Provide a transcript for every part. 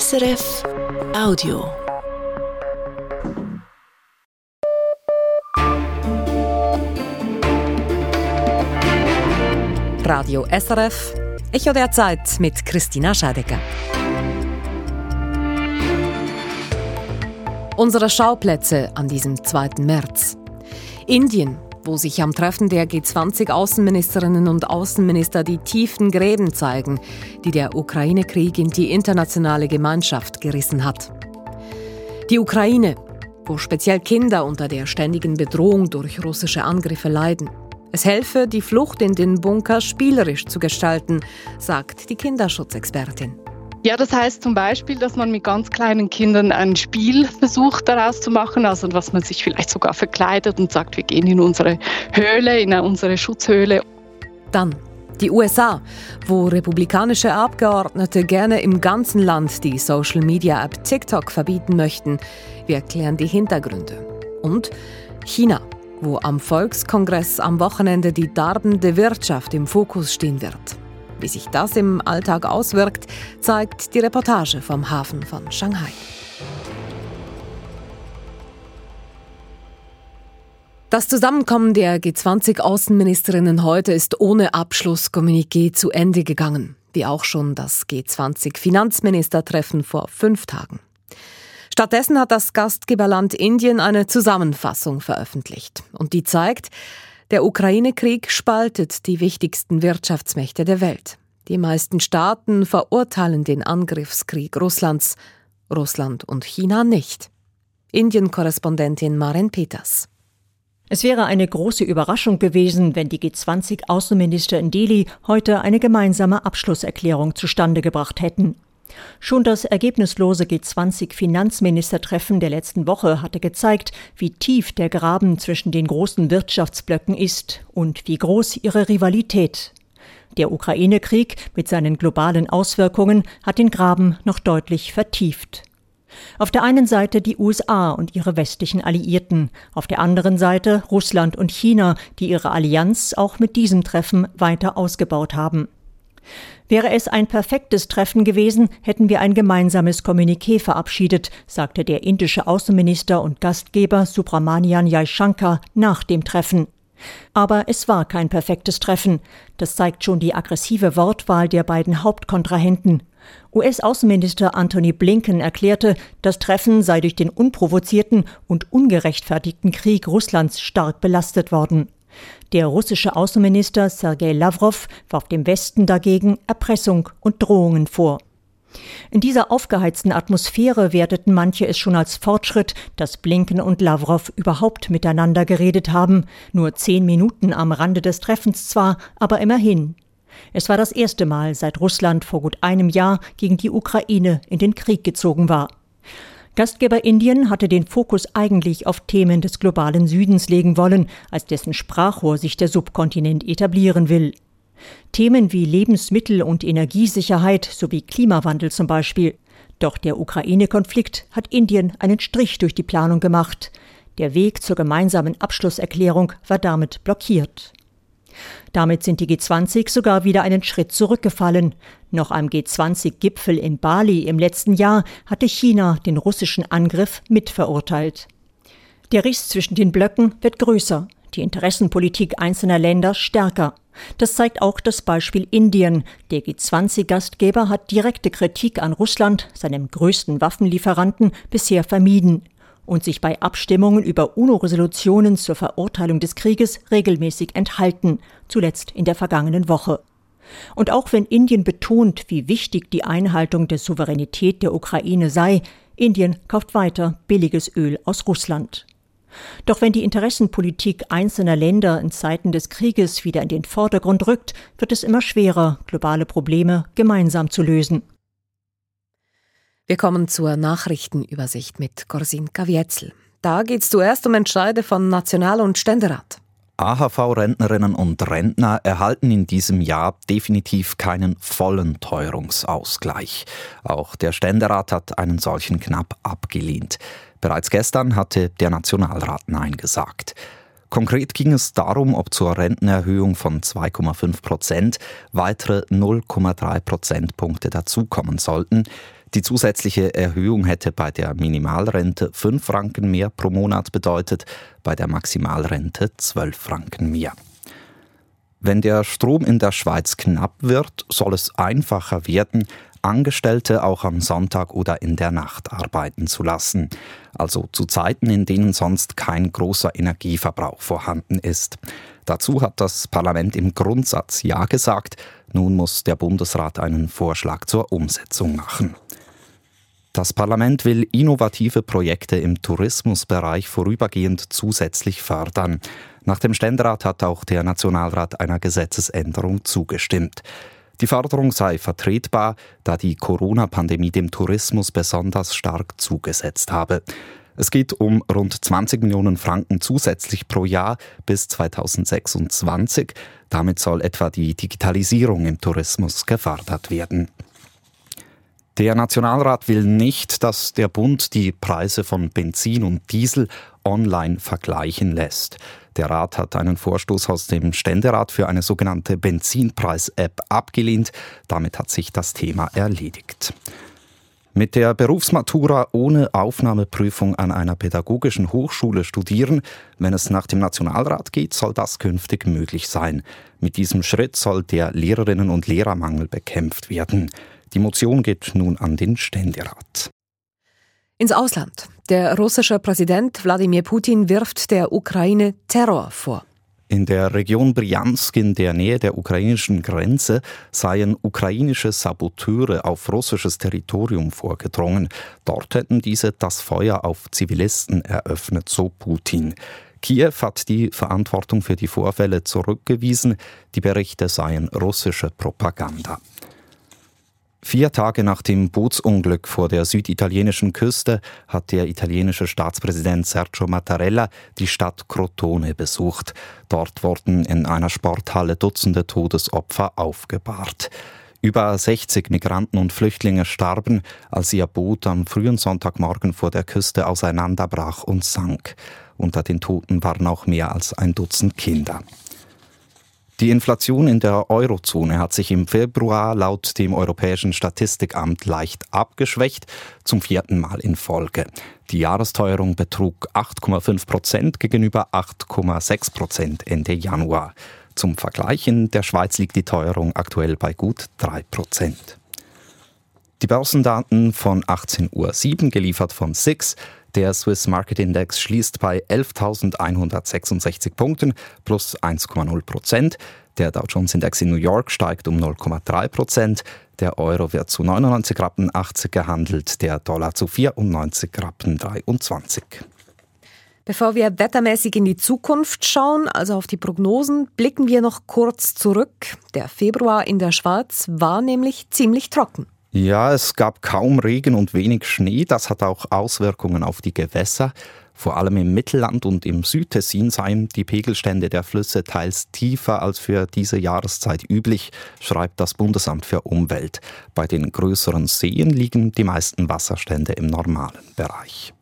SRF Audio. Radio SRF, Echo der Zeit mit Christina Scheidecker. Unsere Schauplätze an diesem 2. März. Indien, wo sich am Treffen der G20-Außenministerinnen und Außenminister die tiefen Gräben zeigen, die der Ukraine-Krieg in die internationale Gemeinschaft gerissen hat. Die Ukraine, wo speziell Kinder unter der ständigen Bedrohung durch russische Angriffe leiden. Es helfe, die Flucht in den Bunker spielerisch zu gestalten, sagt die Kinderschutzexpertin. Ja, das heißt zum Beispiel, dass man mit ganz kleinen Kindern ein Spiel versucht daraus zu machen, also was man sich vielleicht sogar verkleidet und sagt, wir gehen in unsere Höhle, in unsere Schutzhöhle. Dann die USA, wo republikanische Abgeordnete gerne im ganzen Land die Social-Media-App TikTok verbieten möchten. Wir erklären die Hintergründe. Und China, wo am Volkskongress am Wochenende die darbende Wirtschaft im Fokus stehen wird. Wie sich das im Alltag auswirkt, zeigt die Reportage vom Hafen von Shanghai. Das Zusammenkommen der G20-Außenministerinnen heute ist ohne Abschlusskommuniqué zu Ende gegangen, wie auch schon das G20-Finanzministertreffen vor fünf Tagen. Stattdessen hat das Gastgeberland Indien eine Zusammenfassung veröffentlicht. Und die zeigt, der Ukraine-Krieg spaltet die wichtigsten Wirtschaftsmächte der Welt. Die meisten Staaten verurteilen den Angriffskrieg Russlands, Russland und China nicht. Indien-Korrespondentin Maren Peters. Es wäre eine große Überraschung gewesen, wenn die G20-Außenminister in Delhi heute eine gemeinsame Abschlusserklärung zustande gebracht hätten. Schon das ergebnislose G20-Finanzministertreffen der letzten Woche hatte gezeigt, wie tief der Graben zwischen den großen Wirtschaftsblöcken ist und wie groß ihre Rivalität. Der Ukraine-Krieg mit seinen globalen Auswirkungen hat den Graben noch deutlich vertieft. Auf der einen Seite die USA und ihre westlichen Alliierten, auf der anderen Seite Russland und China, die ihre Allianz auch mit diesem Treffen weiter ausgebaut haben. Wäre es ein perfektes Treffen gewesen, hätten wir ein gemeinsames Kommuniqué verabschiedet, sagte der indische Außenminister und Gastgeber Subramanian Jaishankar nach dem Treffen. Aber es war kein perfektes Treffen. Das zeigt schon die aggressive Wortwahl der beiden Hauptkontrahenten. US-Außenminister Antony Blinken erklärte, das Treffen sei durch den unprovozierten und ungerechtfertigten Krieg Russlands stark belastet worden. Der russische Außenminister Sergei Lavrov warf dem Westen dagegen Erpressung und Drohungen vor. In dieser aufgeheizten Atmosphäre werteten manche es schon als Fortschritt, dass Blinken und Lavrov überhaupt miteinander geredet haben, nur zehn Minuten am Rande des Treffens zwar, aber immerhin. Es war das erste Mal, seit Russland vor gut einem Jahr gegen die Ukraine in den Krieg gezogen war. Gastgeber Indien hatte den Fokus eigentlich auf Themen des globalen Südens legen wollen, als dessen Sprachrohr sich der Subkontinent etablieren will. Themen wie Lebensmittel- und Energiesicherheit sowie Klimawandel zum Beispiel. Doch der Ukraine-Konflikt hat Indien einen Strich durch die Planung gemacht. Der Weg zur gemeinsamen Abschlusserklärung war damit blockiert. Damit sind die G20 sogar wieder einen Schritt zurückgefallen. Noch am G20-Gipfel in Bali im letzten Jahr hatte China den russischen Angriff mitverurteilt. Der Riss zwischen den Blöcken wird größer, die Interessenpolitik einzelner Länder stärker. Das zeigt auch das Beispiel Indien. Der G20-Gastgeber hat direkte Kritik an Russland, seinem größten Waffenlieferanten, bisher vermieden und sich bei Abstimmungen über UNO-Resolutionen zur Verurteilung des Krieges regelmäßig enthalten, zuletzt in der vergangenen Woche. Und auch wenn Indien betont, wie wichtig die Einhaltung der Souveränität der Ukraine sei, Indien kauft weiter billiges Öl aus Russland. Doch wenn die Interessenpolitik einzelner Länder in Zeiten des Krieges wieder in den Vordergrund rückt, wird es immer schwerer, globale Probleme gemeinsam zu lösen. Wir kommen zur Nachrichtenübersicht mit Korsin Kavietzel. Da geht es zuerst um Entscheide von National- und Ständerat. AHV-Rentnerinnen und Rentner erhalten in diesem Jahr definitiv keinen vollen Teuerungsausgleich. Auch der Ständerat hat einen solchen knapp abgelehnt. Bereits gestern hatte der Nationalrat Nein gesagt. Konkret ging es darum, ob zur Rentenerhöhung von 2,5 Prozent weitere 0,3 Prozentpunkte dazukommen sollten. Die zusätzliche Erhöhung hätte bei der Minimalrente 5 Franken mehr pro Monat bedeutet, bei der Maximalrente 12 Franken mehr. Wenn der Strom in der Schweiz knapp wird, soll es einfacher werden, Angestellte auch am Sonntag oder in der Nacht arbeiten zu lassen, also zu Zeiten, in denen sonst kein großer Energieverbrauch vorhanden ist. Dazu hat das Parlament im Grundsatz Ja gesagt, nun muss der Bundesrat einen Vorschlag zur Umsetzung machen. Das Parlament will innovative Projekte im Tourismusbereich vorübergehend zusätzlich fördern. Nach dem Ständerat hat auch der Nationalrat einer Gesetzesänderung zugestimmt. Die Forderung sei vertretbar, da die Corona-Pandemie dem Tourismus besonders stark zugesetzt habe. Es geht um rund 20 Millionen Franken zusätzlich pro Jahr bis 2026. Damit soll etwa die Digitalisierung im Tourismus gefördert werden. Der Nationalrat will nicht, dass der Bund die Preise von Benzin und Diesel online vergleichen lässt. Der Rat hat einen Vorstoß aus dem Ständerat für eine sogenannte Benzinpreis-App abgelehnt. Damit hat sich das Thema erledigt. Mit der Berufsmatura ohne Aufnahmeprüfung an einer pädagogischen Hochschule studieren, wenn es nach dem Nationalrat geht, soll das künftig möglich sein. Mit diesem Schritt soll der Lehrerinnen- und Lehrermangel bekämpft werden. Die Motion geht nun an den Ständerat. Ins Ausland. Der russische Präsident Wladimir Putin wirft der Ukraine Terror vor. In der Region Bryansk in der Nähe der ukrainischen Grenze seien ukrainische Saboteure auf russisches Territorium vorgedrungen. Dort hätten diese das Feuer auf Zivilisten eröffnet, so Putin. Kiew hat die Verantwortung für die Vorfälle zurückgewiesen. Die Berichte seien russische Propaganda. Vier Tage nach dem Bootsunglück vor der süditalienischen Küste hat der italienische Staatspräsident Sergio Mattarella die Stadt Crotone besucht. Dort wurden in einer Sporthalle Dutzende Todesopfer aufgebahrt. Über 60 Migranten und Flüchtlinge starben, als ihr Boot am frühen Sonntagmorgen vor der Küste auseinanderbrach und sank. Unter den Toten waren auch mehr als ein Dutzend Kinder. Die Inflation in der Eurozone hat sich im Februar laut dem Europäischen Statistikamt leicht abgeschwächt, zum vierten Mal in Folge. Die Jahresteuerung betrug 8,5 Prozent gegenüber 8,6 Prozent Ende Januar. Zum Vergleich in der Schweiz liegt die Teuerung aktuell bei gut 3 Prozent. Die Börsendaten von 18.07 Uhr geliefert von SIX. Der Swiss Market Index schließt bei 11.166 Punkten plus 1,0 Prozent. Der Dow Jones Index in New York steigt um 0,3 Prozent. Der Euro wird zu 99 Rappen 80 gehandelt, der Dollar zu 94 Rappen 23. Bevor wir wettermäßig in die Zukunft schauen, also auf die Prognosen, blicken wir noch kurz zurück. Der Februar in der Schweiz war nämlich ziemlich trocken. Ja, es gab kaum Regen und wenig Schnee. Das hat auch Auswirkungen auf die Gewässer. Vor allem im Mittelland und im Südtessin seien die Pegelstände der Flüsse teils tiefer als für diese Jahreszeit üblich, schreibt das Bundesamt für Umwelt. Bei den größeren Seen liegen die meisten Wasserstände im normalen Bereich.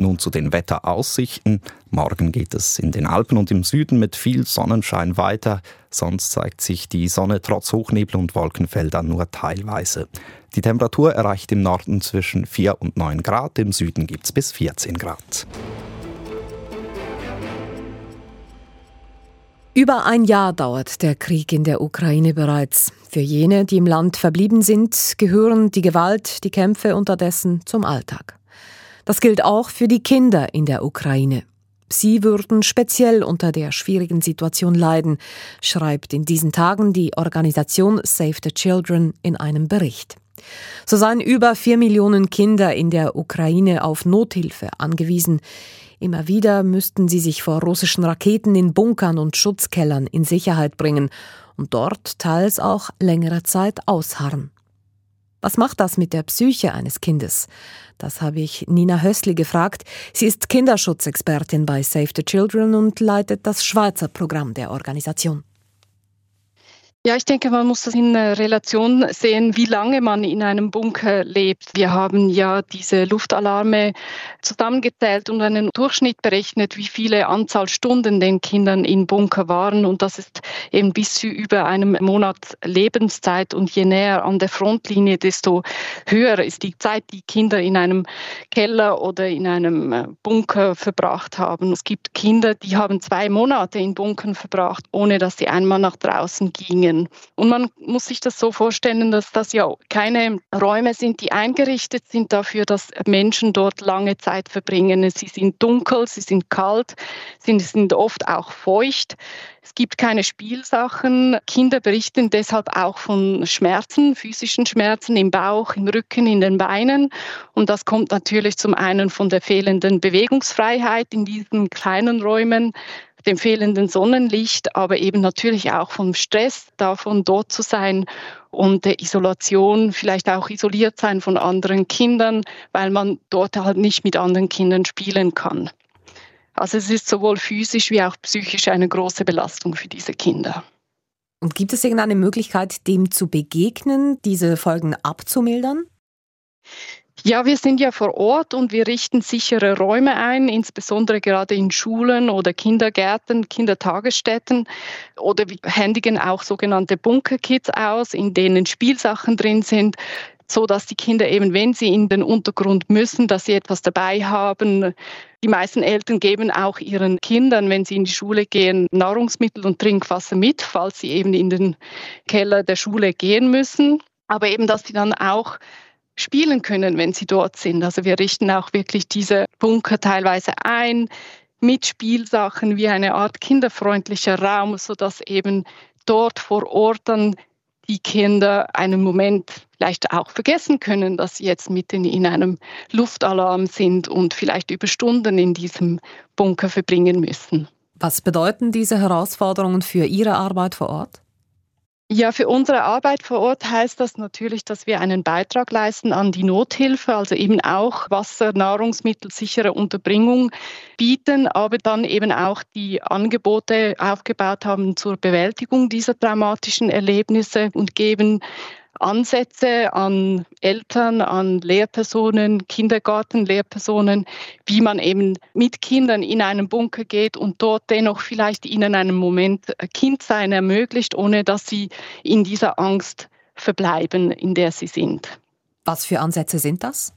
Nun zu den Wetteraussichten. Morgen geht es in den Alpen und im Süden mit viel Sonnenschein weiter. Sonst zeigt sich die Sonne trotz Hochnebel und Wolkenfeldern nur teilweise. Die Temperatur erreicht im Norden zwischen 4 und 9 Grad, im Süden gibt es bis 14 Grad. Über ein Jahr dauert der Krieg in der Ukraine bereits. Für jene, die im Land verblieben sind, gehören die Gewalt, die Kämpfe unterdessen zum Alltag. Das gilt auch für die Kinder in der Ukraine. Sie würden speziell unter der schwierigen Situation leiden, schreibt in diesen Tagen die Organisation Save the Children in einem Bericht. So seien über vier Millionen Kinder in der Ukraine auf Nothilfe angewiesen. Immer wieder müssten sie sich vor russischen Raketen in Bunkern und Schutzkellern in Sicherheit bringen und dort teils auch längere Zeit ausharren. Was macht das mit der Psyche eines Kindes? Das habe ich Nina Hössli gefragt. Sie ist Kinderschutzexpertin bei Save the Children und leitet das Schweizer Programm der Organisation. Ja, ich denke, man muss das in Relation sehen, wie lange man in einem Bunker lebt. Wir haben ja diese Luftalarme zusammengezählt und einen Durchschnitt berechnet, wie viele Anzahl Stunden den Kindern in Bunker waren. Und das ist eben bis zu über einem Monat Lebenszeit. Und je näher an der Frontlinie, desto höher ist die Zeit, die Kinder in einem Keller oder in einem äh, Bunker verbracht haben. Es gibt Kinder, die haben zwei Monate in Bunkern verbracht, ohne dass sie einmal nach draußen gingen bringen. Und man muss sich das so vorstellen, dass das ja keine Räume sind, die eingerichtet sind dafür, dass Menschen dort lange Zeit verbringen. Sie sind dunkel, sie sind kalt, sie sind oft auch feucht. Es gibt keine Spielsachen. Kinder berichten deshalb auch von Schmerzen, physischen Schmerzen im Bauch, im Rücken, in den Beinen. Und das kommt natürlich zum einen von der fehlenden Bewegungsfreiheit in diesen kleinen Räumen, dem fehlenden Sonnenlicht, aber eben natürlich auch vom Stress, davon dort zu sein und der Isolation, vielleicht auch isoliert sein von anderen Kindern, weil man dort halt nicht mit anderen Kindern spielen kann. Also es ist sowohl physisch wie auch psychisch eine große Belastung für diese Kinder. Und gibt es irgendeine Möglichkeit, dem zu begegnen, diese Folgen abzumildern? Ja, wir sind ja vor Ort und wir richten sichere Räume ein, insbesondere gerade in Schulen oder Kindergärten, Kindertagesstätten oder wir händigen auch sogenannte Bunkerkits aus, in denen Spielsachen drin sind, so dass die Kinder eben, wenn sie in den Untergrund müssen, dass sie etwas dabei haben. Die meisten Eltern geben auch ihren Kindern, wenn sie in die Schule gehen, Nahrungsmittel und Trinkwasser mit, falls sie eben in den Keller der Schule gehen müssen. Aber eben, dass sie dann auch spielen können, wenn sie dort sind. Also wir richten auch wirklich diese Bunker teilweise ein mit Spielsachen wie eine Art kinderfreundlicher Raum, sodass eben dort vor Ort dann die Kinder einen Moment vielleicht auch vergessen können, dass sie jetzt mitten in einem Luftalarm sind und vielleicht über Stunden in diesem Bunker verbringen müssen. Was bedeuten diese Herausforderungen für Ihre Arbeit vor Ort? Ja, für unsere Arbeit vor Ort heißt das natürlich, dass wir einen Beitrag leisten an die Nothilfe, also eben auch Wasser, Nahrungsmittel, sichere Unterbringung bieten, aber dann eben auch die Angebote aufgebaut haben zur Bewältigung dieser traumatischen Erlebnisse und geben Ansätze an Eltern, an Lehrpersonen, Kindergartenlehrpersonen, wie man eben mit Kindern in einen Bunker geht und dort dennoch vielleicht ihnen einen Moment Kindsein ermöglicht, ohne dass sie in dieser Angst verbleiben, in der sie sind. Was für Ansätze sind das?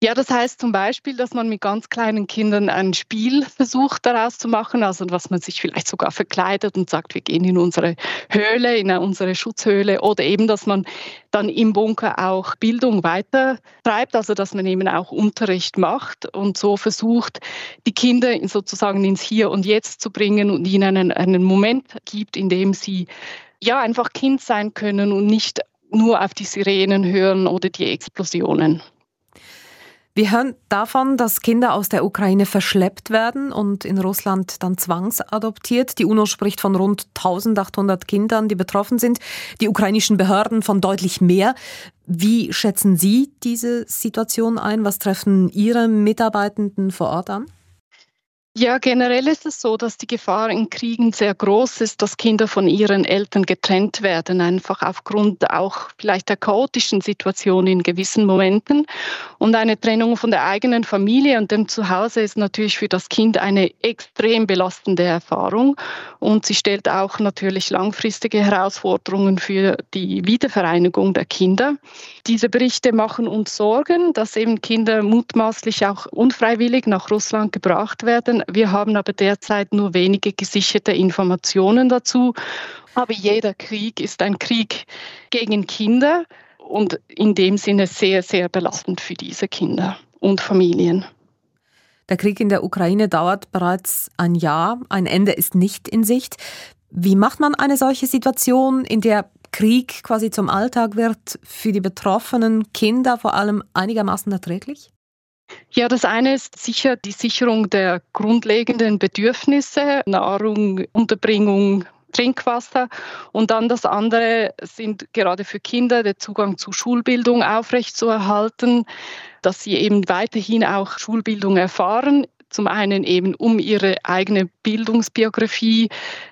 Ja, das heißt zum Beispiel, dass man mit ganz kleinen Kindern ein Spiel versucht daraus zu machen, also dass man sich vielleicht sogar verkleidet und sagt, wir gehen in unsere Höhle, in unsere Schutzhöhle oder eben, dass man dann im Bunker auch Bildung weitertreibt, also dass man eben auch Unterricht macht und so versucht, die Kinder sozusagen ins Hier und Jetzt zu bringen und ihnen einen, einen Moment gibt, in dem sie ja einfach Kind sein können und nicht nur auf die Sirenen hören oder die Explosionen. Wir hören davon, dass Kinder aus der Ukraine verschleppt werden und in Russland dann zwangsadoptiert. Die UNO spricht von rund 1800 Kindern, die betroffen sind, die ukrainischen Behörden von deutlich mehr. Wie schätzen Sie diese Situation ein? Was treffen Ihre Mitarbeitenden vor Ort an? Ja, generell ist es so, dass die Gefahr in Kriegen sehr groß ist, dass Kinder von ihren Eltern getrennt werden, einfach aufgrund auch vielleicht der chaotischen Situation in gewissen Momenten. Und eine Trennung von der eigenen Familie und dem Zuhause ist natürlich für das Kind eine extrem belastende Erfahrung. Und sie stellt auch natürlich langfristige Herausforderungen für die Wiedervereinigung der Kinder. Diese Berichte machen uns Sorgen, dass eben Kinder mutmaßlich auch unfreiwillig nach Russland gebracht werden wir haben aber derzeit nur wenige gesicherte Informationen dazu. Aber jeder Krieg ist ein Krieg gegen Kinder und in dem Sinne sehr, sehr belastend für diese Kinder und Familien. Der Krieg in der Ukraine dauert bereits ein Jahr. Ein Ende ist nicht in Sicht. Wie macht man eine solche Situation, in der Krieg quasi zum Alltag wird, für die betroffenen Kinder vor allem einigermaßen erträglich? Ja, das eine ist sicher die Sicherung der grundlegenden Bedürfnisse, Nahrung, Unterbringung, Trinkwasser. Und dann das andere sind gerade für Kinder der Zugang zu Schulbildung aufrechtzuerhalten, dass sie eben weiterhin auch Schulbildung erfahren Zum einen eben, um ihre eigene Bildungsbiografie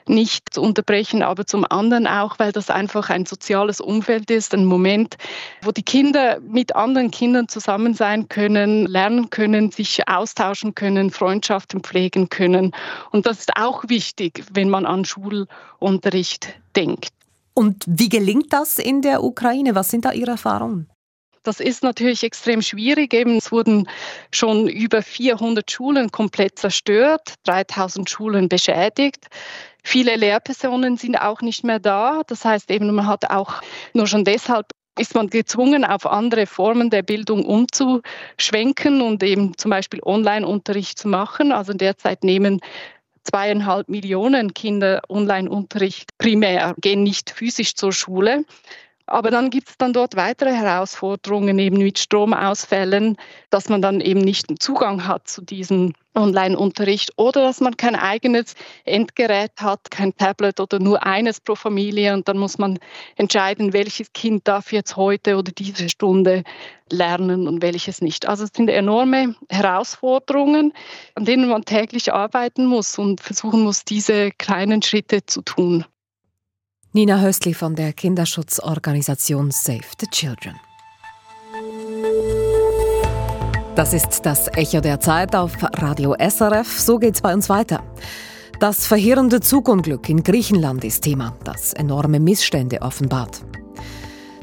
nicht zu unterbrechen, aber zum anderen auch, weil das einfach ein soziales Umfeld ist, ein Moment, wo die Kinder mit anderen Kindern zusammen sein können, lernen können, sich austauschen können, Freundschaften pflegen können. Und das ist auch wichtig, wenn man an Schulunterricht denkt. Und wie gelingt das in der Ukraine? Was sind da Ihre Erfahrungen? Das ist natürlich extrem schwierig. Eben, es wurden schon über 400 Schulen komplett zerstört, 3000 Schulen beschädigt. Viele Lehrpersonen sind auch nicht mehr da. Das heißt eben, man hat auch nur schon deshalb ist man gezwungen, auf andere Formen der Bildung umzuschwenken und eben zum Beispiel Online-Unterricht zu machen. Also derzeit nehmen zweieinhalb Millionen Kinder Online-Unterricht primär, gehen nicht physisch zur Schule. Aber dann gibt es dann dort weitere Herausforderungen eben mit Stromausfällen, dass man dann eben nicht einen Zugang hat zu diesem Online-Unterricht oder dass man kein eigenes Endgerät hat, kein Tablet oder nur eines pro Familie und dann muss man entscheiden, welches Kind darf jetzt heute oder diese Stunde lernen und welches nicht. Also es sind enorme Herausforderungen, an denen man täglich arbeiten muss und versuchen muss, diese kleinen Schritte zu tun. Nina Höstli von der Kinderschutzorganisation Save the Children. Das ist das Echo der Zeit auf Radio SRF. So geht's bei uns weiter. Das verheerende Zugunglück in Griechenland ist Thema, das enorme Missstände offenbart.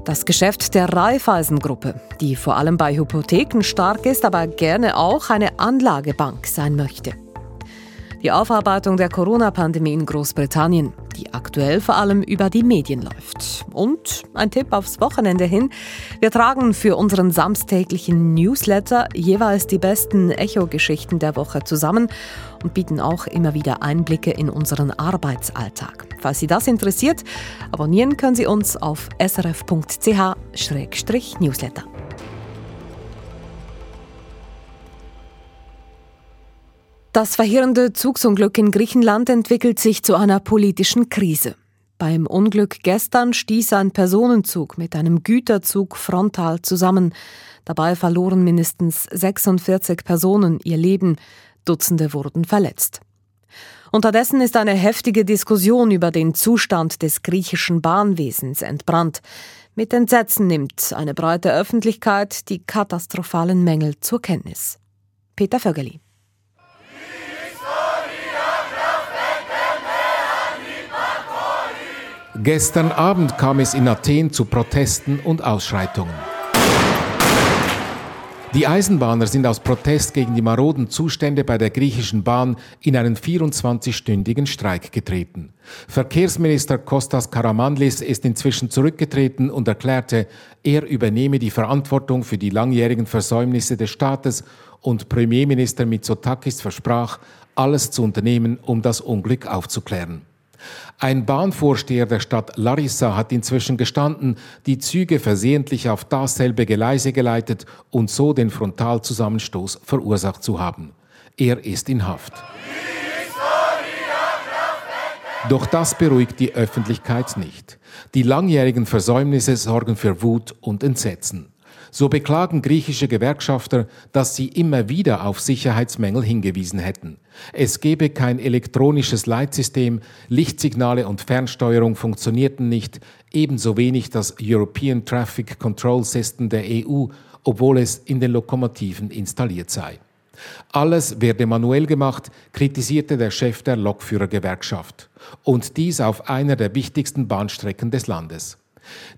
Das Geschäft der Raiffeisen-Gruppe, die vor allem bei Hypotheken stark ist, aber gerne auch eine Anlagebank sein möchte. Die Aufarbeitung der Corona-Pandemie in Großbritannien, die aktuell vor allem über die Medien läuft. Und ein Tipp aufs Wochenende hin. Wir tragen für unseren samstäglichen Newsletter jeweils die besten Echo-Geschichten der Woche zusammen und bieten auch immer wieder Einblicke in unseren Arbeitsalltag. Falls Sie das interessiert, abonnieren können Sie uns auf srf.ch-newsletter. Das verheerende Zugsunglück in Griechenland entwickelt sich zu einer politischen Krise. Beim Unglück gestern stieß ein Personenzug mit einem Güterzug frontal zusammen. Dabei verloren mindestens 46 Personen ihr Leben, Dutzende wurden verletzt. Unterdessen ist eine heftige Diskussion über den Zustand des griechischen Bahnwesens entbrannt. Mit Entsetzen nimmt eine breite Öffentlichkeit die katastrophalen Mängel zur Kenntnis. Peter Vögeli. Gestern Abend kam es in Athen zu Protesten und Ausschreitungen. Die Eisenbahner sind aus Protest gegen die maroden Zustände bei der griechischen Bahn in einen 24-stündigen Streik getreten. Verkehrsminister Kostas Karamanlis ist inzwischen zurückgetreten und erklärte, er übernehme die Verantwortung für die langjährigen Versäumnisse des Staates und Premierminister Mitsotakis versprach, alles zu unternehmen, um das Unglück aufzuklären. Ein Bahnvorsteher der Stadt Larissa hat inzwischen gestanden, die Züge versehentlich auf dasselbe Geleise geleitet und so den Frontalzusammenstoß verursacht zu haben. Er ist in Haft. Doch das beruhigt die Öffentlichkeit nicht. Die langjährigen Versäumnisse sorgen für Wut und Entsetzen. So beklagen griechische Gewerkschafter, dass sie immer wieder auf Sicherheitsmängel hingewiesen hätten. Es gebe kein elektronisches Leitsystem, Lichtsignale und Fernsteuerung funktionierten nicht, ebenso wenig das European Traffic Control System der EU, obwohl es in den Lokomotiven installiert sei. Alles werde manuell gemacht, kritisierte der Chef der Lokführergewerkschaft. Und dies auf einer der wichtigsten Bahnstrecken des Landes.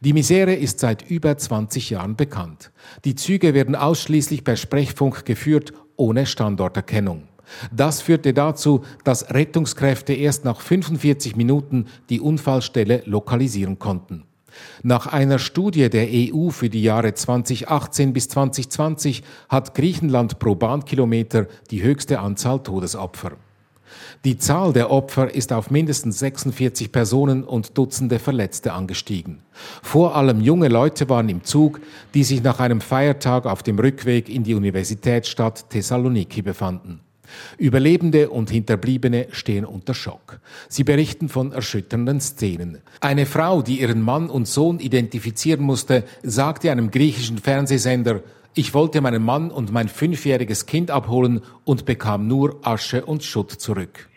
Die Misere ist seit über 20 Jahren bekannt. Die Züge werden ausschließlich per Sprechfunk geführt, ohne Standorterkennung. Das führte dazu, dass Rettungskräfte erst nach 45 Minuten die Unfallstelle lokalisieren konnten. Nach einer Studie der EU für die Jahre 2018 bis 2020 hat Griechenland pro Bahnkilometer die höchste Anzahl Todesopfer. Die Zahl der Opfer ist auf mindestens 46 Personen und Dutzende Verletzte angestiegen. Vor allem junge Leute waren im Zug, die sich nach einem Feiertag auf dem Rückweg in die Universitätsstadt Thessaloniki befanden. Überlebende und Hinterbliebene stehen unter Schock. Sie berichten von erschütternden Szenen. Eine Frau, die ihren Mann und Sohn identifizieren musste, sagte einem griechischen Fernsehsender, Ich wollte meinen Mann und mein fünfjähriges Kind abholen und bekam nur Asche und Schutt zurück.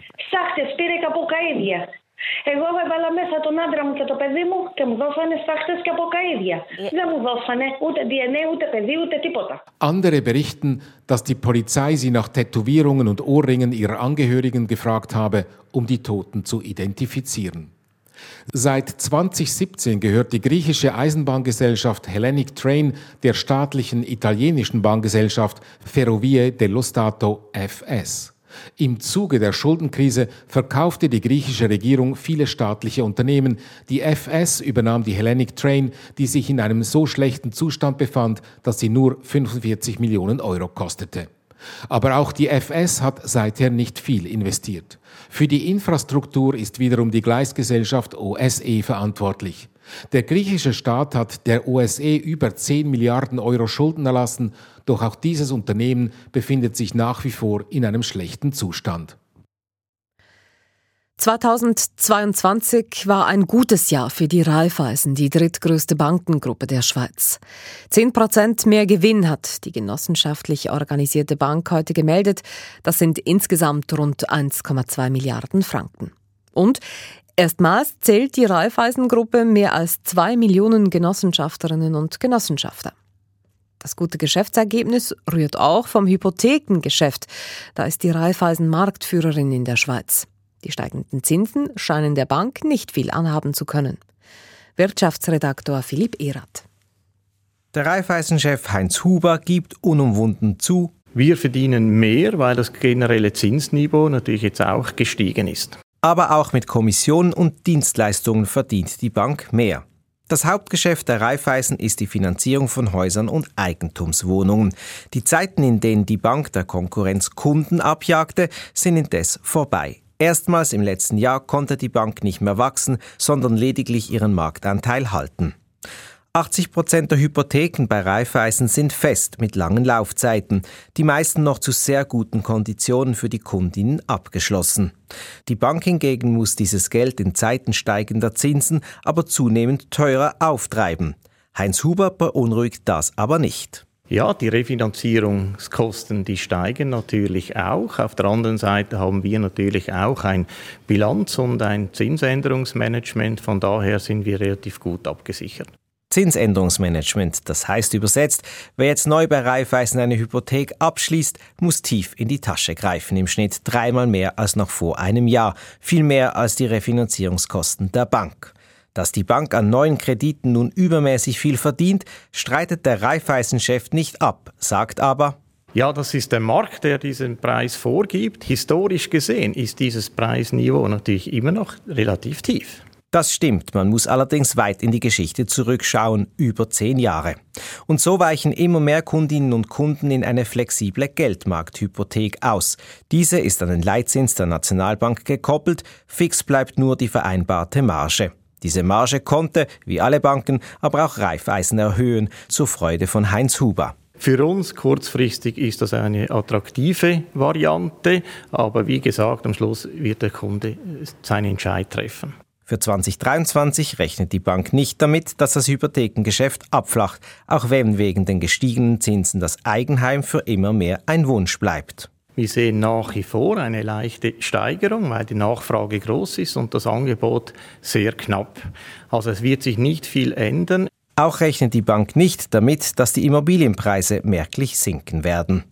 Εγώ έβαλα μέσα τον άντρα μου και το παιδί μου και μου δώσανε στάχτες και από καΐδια. Δεν μου δώσανε ούτε DNA, ούτε παιδί, ούτε τίποτα. Andere berichten, dass die Polizei sie nach Tätowierungen und Ohrringen ihrer Angehörigen gefragt habe, um die Toten zu identifizieren. Seit 2017 gehört die griechische Eisenbahngesellschaft Hellenic Train der staatlichen italienischen Bahngesellschaft Ferrovie dello Stato FS. Im Zuge der Schuldenkrise verkaufte die griechische Regierung viele staatliche Unternehmen. Die FS übernahm die Hellenic Train, die sich in einem so schlechten Zustand befand, dass sie nur 45 Millionen Euro kostete. Aber auch die FS hat seither nicht viel investiert. Für die Infrastruktur ist wiederum die Gleisgesellschaft OSE verantwortlich. Der griechische Staat hat der OSE über 10 Milliarden Euro Schulden erlassen, doch auch dieses Unternehmen befindet sich nach wie vor in einem schlechten Zustand. 2022 war ein gutes Jahr für die Raiffeisen, die drittgrößte Bankengruppe der Schweiz. Zehn Prozent mehr Gewinn hat die genossenschaftlich organisierte Bank heute gemeldet. Das sind insgesamt rund 1,2 Milliarden Franken. Und erstmals zählt die Raiffeisengruppe mehr als zwei Millionen Genossenschafterinnen und Genossenschafter. Das gute Geschäftsergebnis rührt auch vom Hypothekengeschäft. Da ist die Raiffeisen Marktführerin in der Schweiz. Die steigenden Zinsen scheinen der Bank nicht viel anhaben zu können. Wirtschaftsredaktor Philipp Erath. Der Raiffeisenchef Heinz Huber gibt unumwunden zu, wir verdienen mehr, weil das generelle Zinsniveau natürlich jetzt auch gestiegen ist. Aber auch mit Kommissionen und Dienstleistungen verdient die Bank mehr. Das Hauptgeschäft der Raiffeisen ist die Finanzierung von Häusern und Eigentumswohnungen. Die Zeiten, in denen die Bank der Konkurrenz Kunden abjagte, sind indes vorbei. Erstmals im letzten Jahr konnte die Bank nicht mehr wachsen, sondern lediglich ihren Marktanteil halten. 80 Prozent der Hypotheken bei Raiffeisen sind fest mit langen Laufzeiten, die meisten noch zu sehr guten Konditionen für die Kundinnen abgeschlossen. Die Bank hingegen muss dieses Geld in Zeiten steigender Zinsen aber zunehmend teurer auftreiben. Heinz Huber beunruhigt das aber nicht. Ja, die Refinanzierungskosten, die steigen natürlich auch. Auf der anderen Seite haben wir natürlich auch ein Bilanz- und ein Zinsänderungsmanagement. Von daher sind wir relativ gut abgesichert. Zinsänderungsmanagement, das heißt übersetzt, wer jetzt neu bei Raiffeisen eine Hypothek abschließt, muss tief in die Tasche greifen, im Schnitt dreimal mehr als noch vor einem Jahr, viel mehr als die Refinanzierungskosten der Bank. Dass die Bank an neuen Krediten nun übermäßig viel verdient, streitet der Raiffeisen-Chef nicht ab, sagt aber, ja, das ist der Markt, der diesen Preis vorgibt. Historisch gesehen ist dieses Preisniveau natürlich immer noch relativ tief. Das stimmt, man muss allerdings weit in die Geschichte zurückschauen, über zehn Jahre. Und so weichen immer mehr Kundinnen und Kunden in eine flexible Geldmarkthypothek aus. Diese ist an den Leitzins der Nationalbank gekoppelt, fix bleibt nur die vereinbarte Marge. Diese Marge konnte, wie alle Banken, aber auch Raiffeisen erhöhen, zur Freude von Heinz Huber. Für uns kurzfristig ist das eine attraktive Variante, aber wie gesagt, am Schluss wird der Kunde seinen Entscheid treffen. Für 2023 rechnet die Bank nicht damit, dass das Hypothekengeschäft abflacht, auch wenn wegen den gestiegenen Zinsen das Eigenheim für immer mehr ein Wunsch bleibt. Wir sehen nach wie vor eine leichte Steigerung, weil die Nachfrage groß ist und das Angebot sehr knapp. Also es wird sich nicht viel ändern. Auch rechnet die Bank nicht damit, dass die Immobilienpreise merklich sinken werden.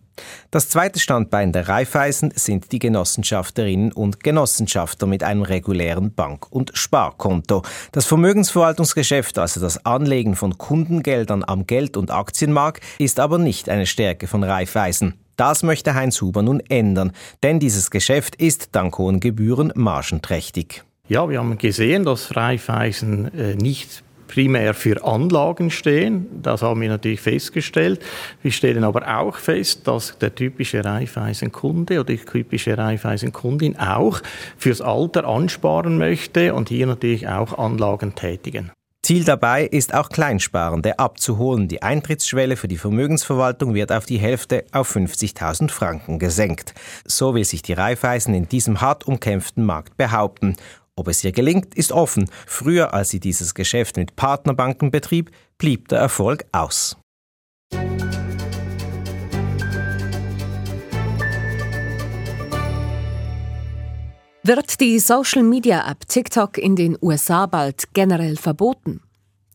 Das zweite Standbein der Raiffeisen sind die Genossenschafterinnen und Genossenschafter mit einem regulären Bank- und Sparkonto. Das Vermögensverwaltungsgeschäft, also das Anlegen von Kundengeldern am Geld- und Aktienmarkt, ist aber nicht eine Stärke von Raiffeisen. Das möchte Heinz Huber nun ändern, denn dieses Geschäft ist dank hohen Gebühren margenträchtig. Ja, wir haben gesehen, dass Raiffeisen äh, nicht primär für Anlagen stehen. Das haben wir natürlich festgestellt. Wir stellen aber auch fest, dass der typische Raiffeisenkunde oder die typische Raiffeisenkundin auch fürs Alter ansparen möchte und hier natürlich auch Anlagen tätigen. Ziel dabei ist auch Kleinsparende abzuholen. Die Eintrittsschwelle für die Vermögensverwaltung wird auf die Hälfte auf 50.000 Franken gesenkt. So will sich die Raiffeisen in diesem hart umkämpften Markt behaupten. Ob es ihr gelingt, ist offen. Früher, als sie dieses Geschäft mit Partnerbanken betrieb, blieb der Erfolg aus. Wird die Social Media App TikTok in den USA bald generell verboten?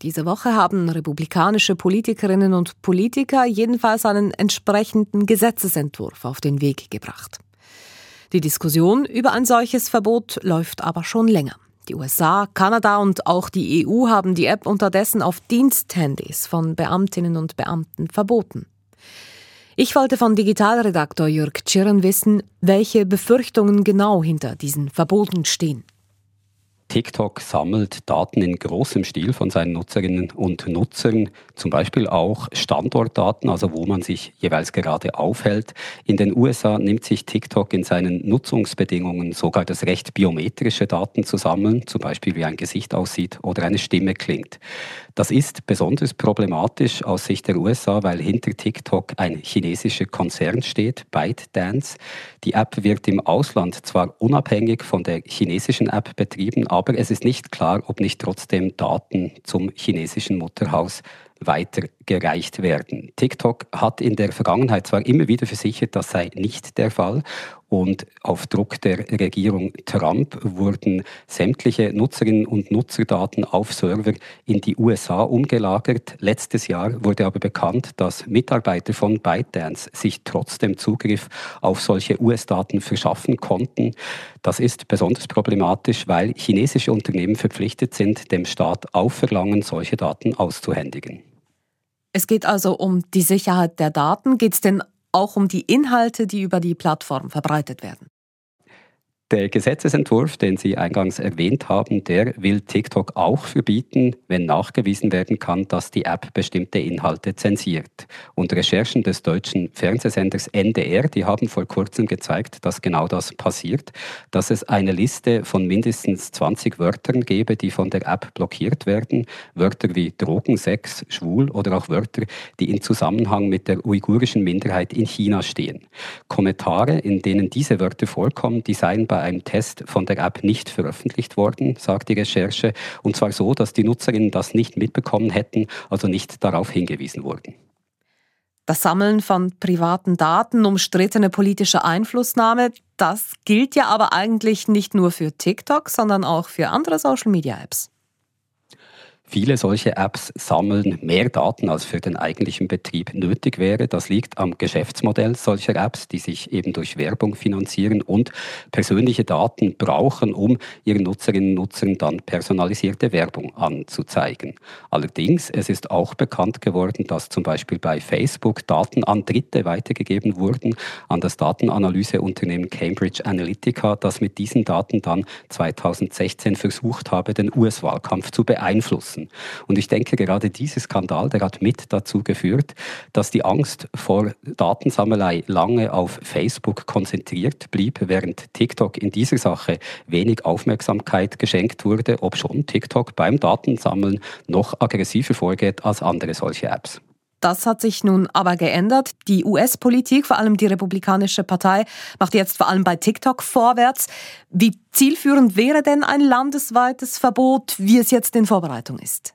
Diese Woche haben republikanische Politikerinnen und Politiker jedenfalls einen entsprechenden Gesetzesentwurf auf den Weg gebracht. Die Diskussion über ein solches Verbot läuft aber schon länger. Die USA, Kanada und auch die EU haben die App unterdessen auf Diensthandys von Beamtinnen und Beamten verboten. Ich wollte von Digitalredaktor Jörg Tschirren wissen, welche Befürchtungen genau hinter diesen Verboten stehen. TikTok sammelt Daten in großem Stil von seinen Nutzerinnen und Nutzern, zum Beispiel auch Standortdaten, also wo man sich jeweils gerade aufhält. In den USA nimmt sich TikTok in seinen Nutzungsbedingungen sogar das Recht, biometrische Daten zu sammeln, zum Beispiel wie ein Gesicht aussieht oder eine Stimme klingt. Das ist besonders problematisch aus Sicht der USA, weil hinter TikTok ein chinesischer Konzern steht, ByteDance. Die App wird im Ausland zwar unabhängig von der chinesischen App betrieben, aber es ist nicht klar, ob nicht trotzdem Daten zum chinesischen Mutterhaus weitergereicht werden. TikTok hat in der Vergangenheit zwar immer wieder versichert, das sei nicht der Fall und auf Druck der Regierung Trump wurden sämtliche Nutzerinnen und Nutzerdaten auf Server in die USA umgelagert. Letztes Jahr wurde aber bekannt, dass Mitarbeiter von ByteDance sich trotzdem Zugriff auf solche US-Daten verschaffen konnten. Das ist besonders problematisch, weil chinesische Unternehmen verpflichtet sind, dem Staat auf Verlangen solche Daten auszuhändigen. Es geht also um die Sicherheit der Daten. Geht es denn auch um die Inhalte, die über die Plattform verbreitet werden? Der Gesetzesentwurf, den Sie eingangs erwähnt haben, der will TikTok auch verbieten, wenn nachgewiesen werden kann, dass die App bestimmte Inhalte zensiert. Und Recherchen des deutschen Fernsehsenders NDR, die haben vor kurzem gezeigt, dass genau das passiert, dass es eine Liste von mindestens 20 Wörtern gebe, die von der App blockiert werden. Wörter wie Drogen, Sex, Schwul oder auch Wörter, die in Zusammenhang mit der uigurischen Minderheit in China stehen. Kommentare, in denen diese Wörter vorkommen, die seien bei einem Test von der App nicht veröffentlicht worden, sagt die Recherche, und zwar so, dass die Nutzerinnen das nicht mitbekommen hätten, also nicht darauf hingewiesen wurden. Das Sammeln von privaten Daten, umstrittene politische Einflussnahme, das gilt ja aber eigentlich nicht nur für TikTok, sondern auch für andere Social-Media-Apps. Viele solche Apps sammeln mehr Daten, als für den eigentlichen Betrieb nötig wäre. Das liegt am Geschäftsmodell solcher Apps, die sich eben durch Werbung finanzieren und persönliche Daten brauchen, um ihren Nutzerinnen und Nutzern dann personalisierte Werbung anzuzeigen. Allerdings, es ist auch bekannt geworden, dass zum Beispiel bei Facebook Daten an Dritte weitergegeben wurden, an das Datenanalyseunternehmen Cambridge Analytica, das mit diesen Daten dann 2016 versucht habe, den US-Wahlkampf zu beeinflussen lassen. Und ich denke, gerade dieser Skandal, der hat mit dazu geführt, dass die Angst vor Datensammelei lange auf Facebook konzentriert blieb, während TikTok in dieser Sache wenig Aufmerksamkeit geschenkt wurde, obschon TikTok beim Datensammeln noch aggressiver vorgeht als andere solche Apps. Das hat sich nun aber geändert. Die US-Politik, vor allem die Republikanische Partei, macht jetzt vor allem bei TikTok vorwärts. Wie zielführend wäre denn ein landesweites Verbot, wie es jetzt in Vorbereitung ist?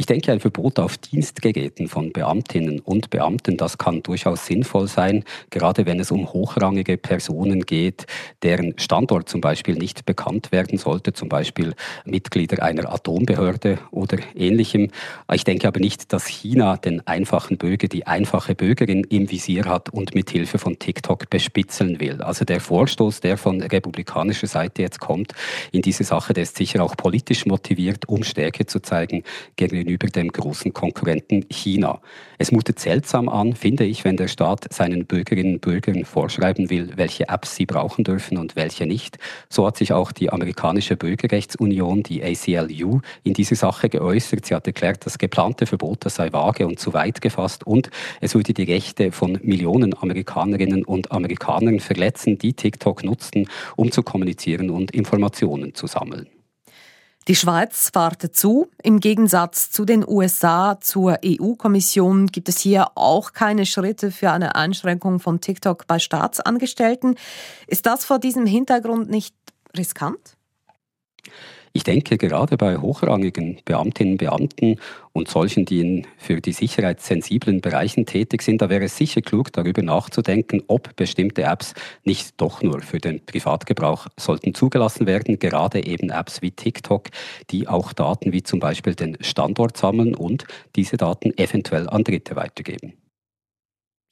Ich denke, ein Verbot auf Dienstgeräten von Beamtinnen und Beamten, das kann durchaus sinnvoll sein, gerade wenn es um hochrangige Personen geht, deren Standort zum Beispiel nicht bekannt werden sollte, zum Beispiel Mitglieder einer Atombehörde oder ähnlichem. Ich denke aber nicht, dass China den einfachen Bürger, die einfache Bürgerin im Visier hat und mit Hilfe von TikTok bespitzeln will. Also der Vorstoß, der von republikanischer Seite jetzt kommt in diese Sache, der ist sicher auch politisch motiviert, um Stärke zu zeigen gegenüber gegenüber dem großen Konkurrenten China. Es mutet seltsam an, finde ich, wenn der Staat seinen Bürgerinnen und Bürgern vorschreiben will, welche Apps sie brauchen dürfen und welche nicht. So hat sich auch die amerikanische Bürgerrechtsunion, die ACLU, in diese Sache geäußert. Sie hat erklärt, das geplante Verbot das sei vage und zu weit gefasst und es würde die Rechte von Millionen Amerikanerinnen und Amerikanern verletzen, die TikTok nutzten, um zu kommunizieren und Informationen zu sammeln. Die Schweiz wartet zu. Im Gegensatz zu den USA, zur EU-Kommission gibt es hier auch keine Schritte für eine Einschränkung von TikTok bei Staatsangestellten. Ist das vor diesem Hintergrund nicht riskant? Ich denke, gerade bei hochrangigen Beamtinnen und Beamten und solchen, die in für die Sicherheit sensiblen Bereichen tätig sind, da wäre es sicher klug, darüber nachzudenken, ob bestimmte Apps nicht doch nur für den Privatgebrauch sollten zugelassen werden, gerade eben Apps wie TikTok, die auch Daten wie zum Beispiel den Standort sammeln und diese Daten eventuell an Dritte weitergeben.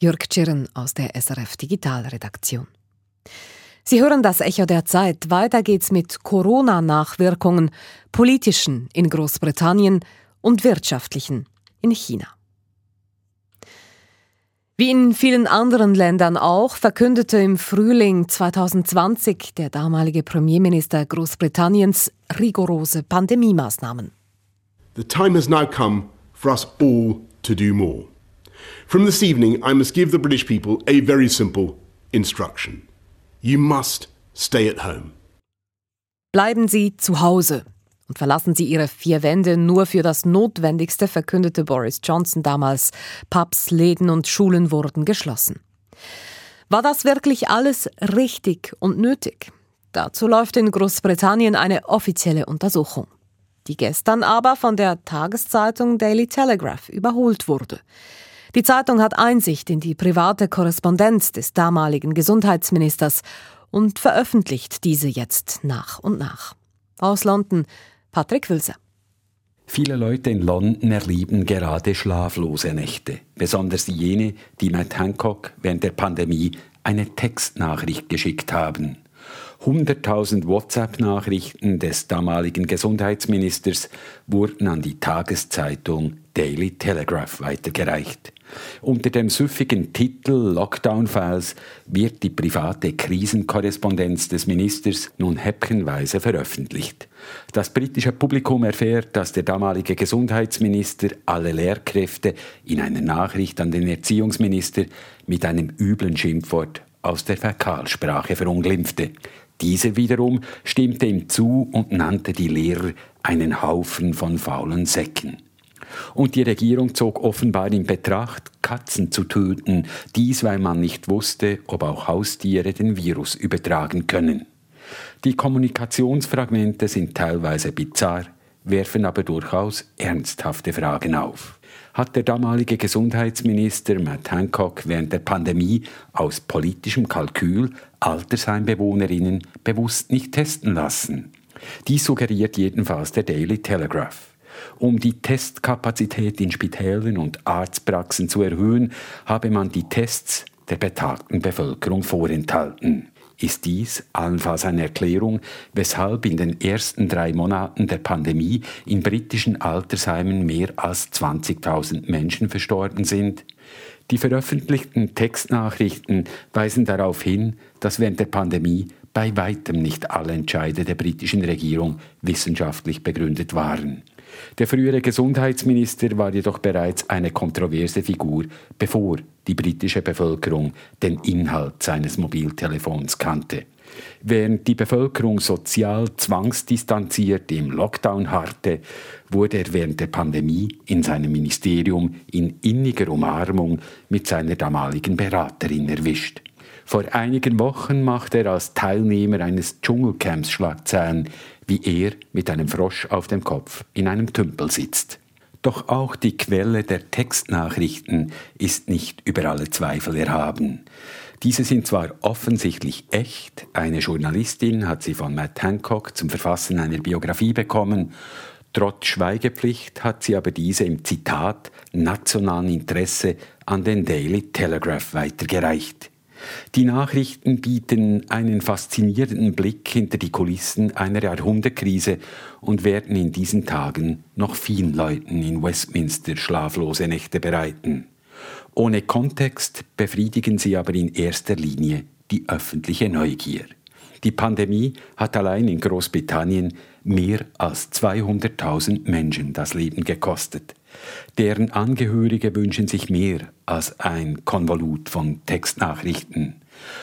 Jörg Tschirren aus der SRF Digitalredaktion. Sie hören das Echo der Zeit. Weiter geht's mit Corona-Nachwirkungen, politischen in Großbritannien und wirtschaftlichen in China. Wie in vielen anderen Ländern auch, verkündete im Frühling 2020 der damalige Premierminister Großbritanniens rigorose Pandemiemaßnahmen. The time has now come for us all to do more. From this evening, I must give the British people a very simple instruction. You must stay at home. Bleiben Sie zu Hause und verlassen Sie Ihre vier Wände nur für das Notwendigste, verkündete Boris Johnson damals. Pubs, Läden und Schulen wurden geschlossen. War das wirklich alles richtig und nötig? Dazu läuft in Großbritannien eine offizielle Untersuchung, die gestern aber von der Tageszeitung Daily Telegraph überholt wurde. Die Zeitung hat Einsicht in die private Korrespondenz des damaligen Gesundheitsministers und veröffentlicht diese jetzt nach und nach. Aus London, Patrick Wilser. Viele Leute in London erleben gerade schlaflose Nächte, besonders jene, die Matt Hancock während der Pandemie eine Textnachricht geschickt haben. 100.000 WhatsApp-Nachrichten des damaligen Gesundheitsministers wurden an die Tageszeitung Daily Telegraph weitergereicht. Unter dem süffigen Titel Lockdown Files wird die private Krisenkorrespondenz des Ministers nun häppchenweise veröffentlicht. Das britische Publikum erfährt, dass der damalige Gesundheitsminister alle Lehrkräfte in einer Nachricht an den Erziehungsminister mit einem üblen Schimpfwort aus der Fäkalsprache verunglimpfte. Dieser wiederum stimmte ihm zu und nannte die Lehrer einen Haufen von faulen Säcken. Und die Regierung zog offenbar in Betracht, Katzen zu töten, dies weil man nicht wusste, ob auch Haustiere den Virus übertragen können. Die Kommunikationsfragmente sind teilweise bizarr, werfen aber durchaus ernsthafte Fragen auf. Hat der damalige Gesundheitsminister Matt Hancock während der Pandemie aus politischem Kalkül Altersheimbewohnerinnen bewusst nicht testen lassen? Dies suggeriert jedenfalls der Daily Telegraph. Um die Testkapazität in Spitälern und Arztpraxen zu erhöhen, habe man die Tests der betagten Bevölkerung vorenthalten. Ist dies allenfalls eine Erklärung, weshalb in den ersten drei Monaten der Pandemie in britischen Altersheimen mehr als 20.000 Menschen verstorben sind? Die veröffentlichten Textnachrichten weisen darauf hin, dass während der Pandemie bei weitem nicht alle Entscheide der britischen Regierung wissenschaftlich begründet waren. Der frühere Gesundheitsminister war jedoch bereits eine kontroverse Figur, bevor die britische Bevölkerung den Inhalt seines Mobiltelefons kannte. Während die Bevölkerung sozial zwangsdistanziert im Lockdown harrte, wurde er während der Pandemie in seinem Ministerium in inniger Umarmung mit seiner damaligen Beraterin erwischt. Vor einigen Wochen machte er als Teilnehmer eines Dschungelcamps Schlagzeilen, wie er mit einem Frosch auf dem Kopf in einem Tümpel sitzt. Doch auch die Quelle der Textnachrichten ist nicht über alle Zweifel erhaben. Diese sind zwar offensichtlich echt, eine Journalistin hat sie von Matt Hancock zum Verfassen einer Biografie bekommen, trotz Schweigepflicht hat sie aber diese im Zitat nationalen Interesse an den Daily Telegraph weitergereicht. Die Nachrichten bieten einen faszinierenden Blick hinter die Kulissen einer Jahrhundertkrise und werden in diesen Tagen noch vielen Leuten in Westminster schlaflose Nächte bereiten. Ohne Kontext befriedigen sie aber in erster Linie die öffentliche Neugier. Die Pandemie hat allein in Großbritannien mehr als 200.000 Menschen das Leben gekostet. Deren Angehörige wünschen sich mehr als ein Konvolut von Textnachrichten.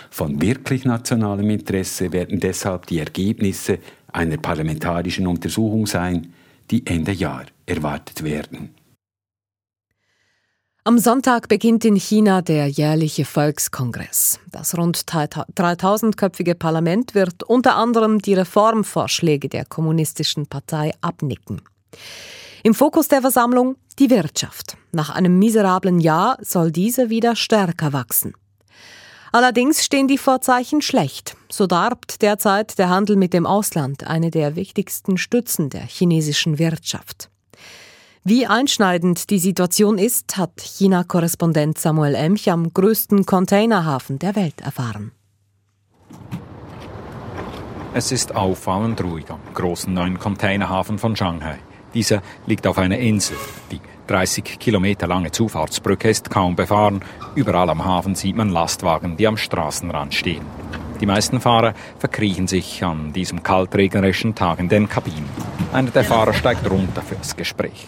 Von wirklich nationalem Interesse werden deshalb die Ergebnisse einer parlamentarischen Untersuchung sein, die Ende Jahr erwartet werden. Am Sonntag beginnt in China der jährliche Volkskongress. Das rund 3000-köpfige Parlament wird unter anderem die Reformvorschläge der kommunistischen Partei abnicken. Im Fokus der Versammlung die Wirtschaft. Nach einem miserablen Jahr soll diese wieder stärker wachsen. Allerdings stehen die Vorzeichen schlecht. So darbt derzeit der Handel mit dem Ausland, eine der wichtigsten Stützen der chinesischen Wirtschaft. Wie einschneidend die Situation ist, hat China-Korrespondent Samuel Emch am größten Containerhafen der Welt erfahren. Es ist auffallend ruhig am großen neuen Containerhafen von Shanghai. Dieser liegt auf einer Insel. Die 30 Kilometer lange Zufahrtsbrücke ist kaum befahren. Überall am Hafen sieht man Lastwagen, die am Straßenrand stehen. Die meisten Fahrer verkriechen sich an diesem kaltregnerischen Tag in den Kabinen. Einer der Fahrer steigt runter fürs Gespräch.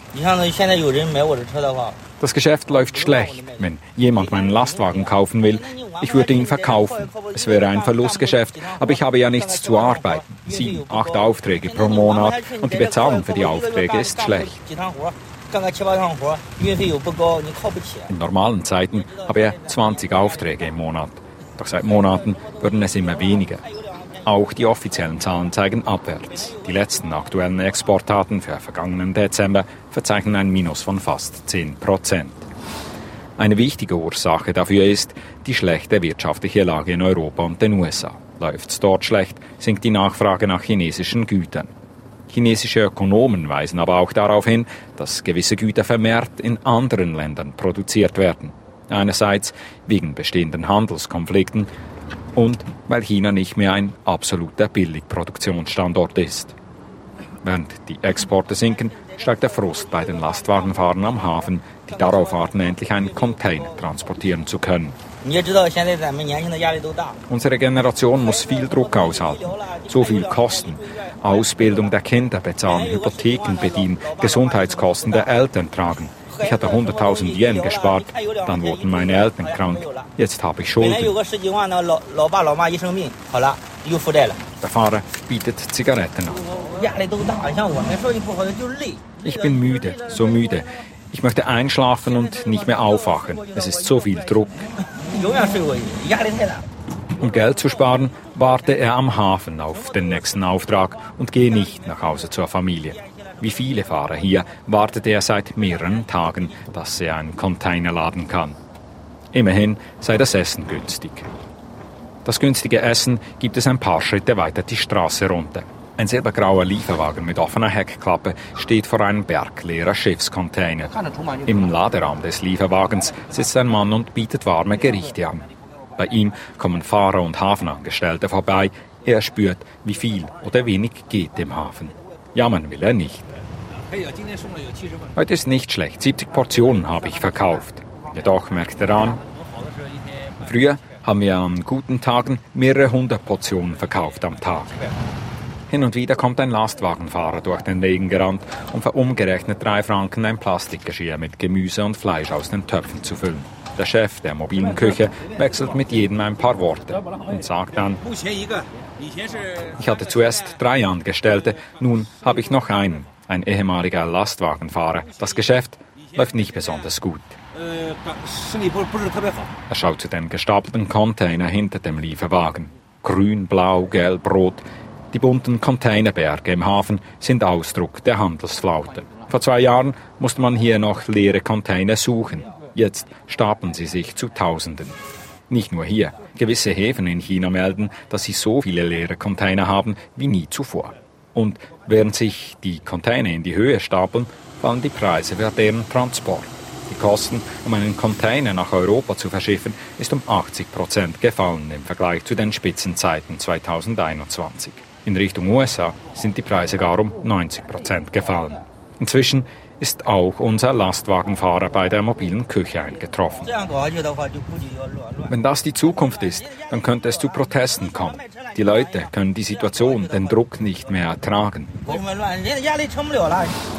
Das Geschäft läuft schlecht. Wenn jemand meinen Lastwagen kaufen will, ich würde ihn verkaufen. Es wäre ein Verlustgeschäft, aber ich habe ja nichts zu arbeiten. Sieben, acht Aufträge pro Monat und die Bezahlung für die Aufträge ist schlecht. In normalen Zeiten habe er 20 Aufträge im Monat. Doch seit Monaten würden es immer weniger. Auch die offiziellen Zahlen zeigen abwärts. Die letzten aktuellen Exportdaten für vergangenen Dezember verzeichnen ein Minus von fast 10 Prozent. Eine wichtige Ursache dafür ist die schlechte wirtschaftliche Lage in Europa und den USA. Läuft es dort schlecht, sinkt die Nachfrage nach chinesischen Gütern. Chinesische Ökonomen weisen aber auch darauf hin, dass gewisse Güter vermehrt in anderen Ländern produziert werden. Einerseits wegen bestehenden Handelskonflikten und weil China nicht mehr ein absoluter Billigproduktionsstandort ist. Während die Exporte sinken, steigt der Frust bei den Lastwagenfahrern am Hafen, die darauf warten, endlich einen Container transportieren zu können. Unsere Generation muss viel Druck aushalten, so viel Kosten, Ausbildung der Kinder bezahlen, Hypotheken bedienen, Gesundheitskosten der Eltern tragen. Ich hatte 100.000 Yen gespart, dann wurden meine Eltern krank. Jetzt habe ich Schulden. Der Fahrer bietet Zigaretten an. Ich bin müde, so müde. Ich möchte einschlafen und nicht mehr aufwachen. Es ist so viel Druck. Um Geld zu sparen, warte er am Hafen auf den nächsten Auftrag und gehe nicht nach Hause zur Familie. Wie viele Fahrer hier wartet er seit mehreren Tagen, dass er einen Container laden kann. Immerhin sei das Essen günstig. Das günstige Essen gibt es ein paar Schritte weiter die Straße runter. Ein silbergrauer Lieferwagen mit offener Heckklappe steht vor einem Berg leerer Schiffscontainer. Im Laderaum des Lieferwagens sitzt ein Mann und bietet warme Gerichte an. Bei ihm kommen Fahrer und Hafenangestellte vorbei. Er spürt, wie viel oder wenig geht im Hafen. Jammern will er nicht. Heute ist nicht schlecht. 70 Portionen habe ich verkauft. Jedoch merkt er an, früher haben wir an guten Tagen mehrere hundert Portionen verkauft am Tag. Hin und wieder kommt ein Lastwagenfahrer durch den Regen gerannt, um für umgerechnet drei Franken ein Plastikgeschirr mit Gemüse und Fleisch aus den Töpfen zu füllen. Der Chef der mobilen Küche wechselt mit jedem ein paar Worte und sagt dann, ich hatte zuerst drei Angestellte, nun habe ich noch einen, ein ehemaliger Lastwagenfahrer. Das Geschäft läuft nicht besonders gut. Er schaut zu den gestapelten Container hinter dem Lieferwagen. Grün, blau, gelb, rot. Die bunten Containerberge im Hafen sind Ausdruck der Handelsflaute. Vor zwei Jahren musste man hier noch leere Container suchen. Jetzt stapeln sie sich zu Tausenden. Nicht nur hier. Gewisse Häfen in China melden, dass sie so viele leere Container haben wie nie zuvor. Und während sich die Container in die Höhe stapeln, fallen die Preise für deren Transport. Die Kosten, um einen Container nach Europa zu verschiffen, ist um 80 Prozent gefallen im Vergleich zu den Spitzenzeiten 2021. In Richtung USA sind die Preise gar um 90 Prozent gefallen. Inzwischen ist auch unser Lastwagenfahrer bei der mobilen Küche eingetroffen. Wenn das die Zukunft ist, dann könnte es zu Protesten kommen. Die Leute können die Situation, den Druck nicht mehr ertragen.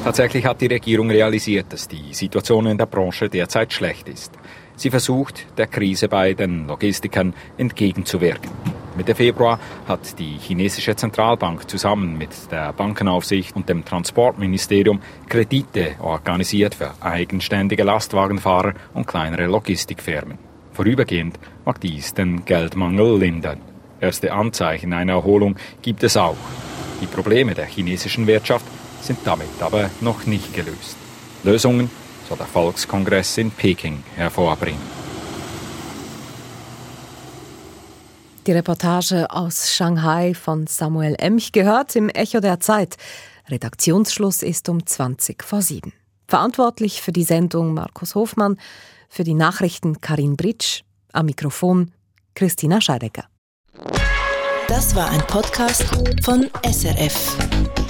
Tatsächlich hat die Regierung realisiert, dass die Situation in der Branche derzeit schlecht ist. Sie versucht, der Krise bei den Logistikern entgegenzuwirken. Mitte Februar hat die chinesische Zentralbank zusammen mit der Bankenaufsicht und dem Transportministerium Kredite organisiert für eigenständige Lastwagenfahrer und kleinere Logistikfirmen. Vorübergehend mag dies den Geldmangel lindern. Erste Anzeichen einer Erholung gibt es auch. Die Probleme der chinesischen Wirtschaft sind damit aber noch nicht gelöst. Lösungen soll der Volkskongress in Peking hervorbringen. Die Reportage aus Shanghai von Samuel Emch gehört im Echo der Zeit. Redaktionsschluss ist um 20 vor 7. Verantwortlich für die Sendung Markus Hofmann, für die Nachrichten Karin Britsch, am Mikrofon Christina Scheidecker. Das war ein Podcast von SRF.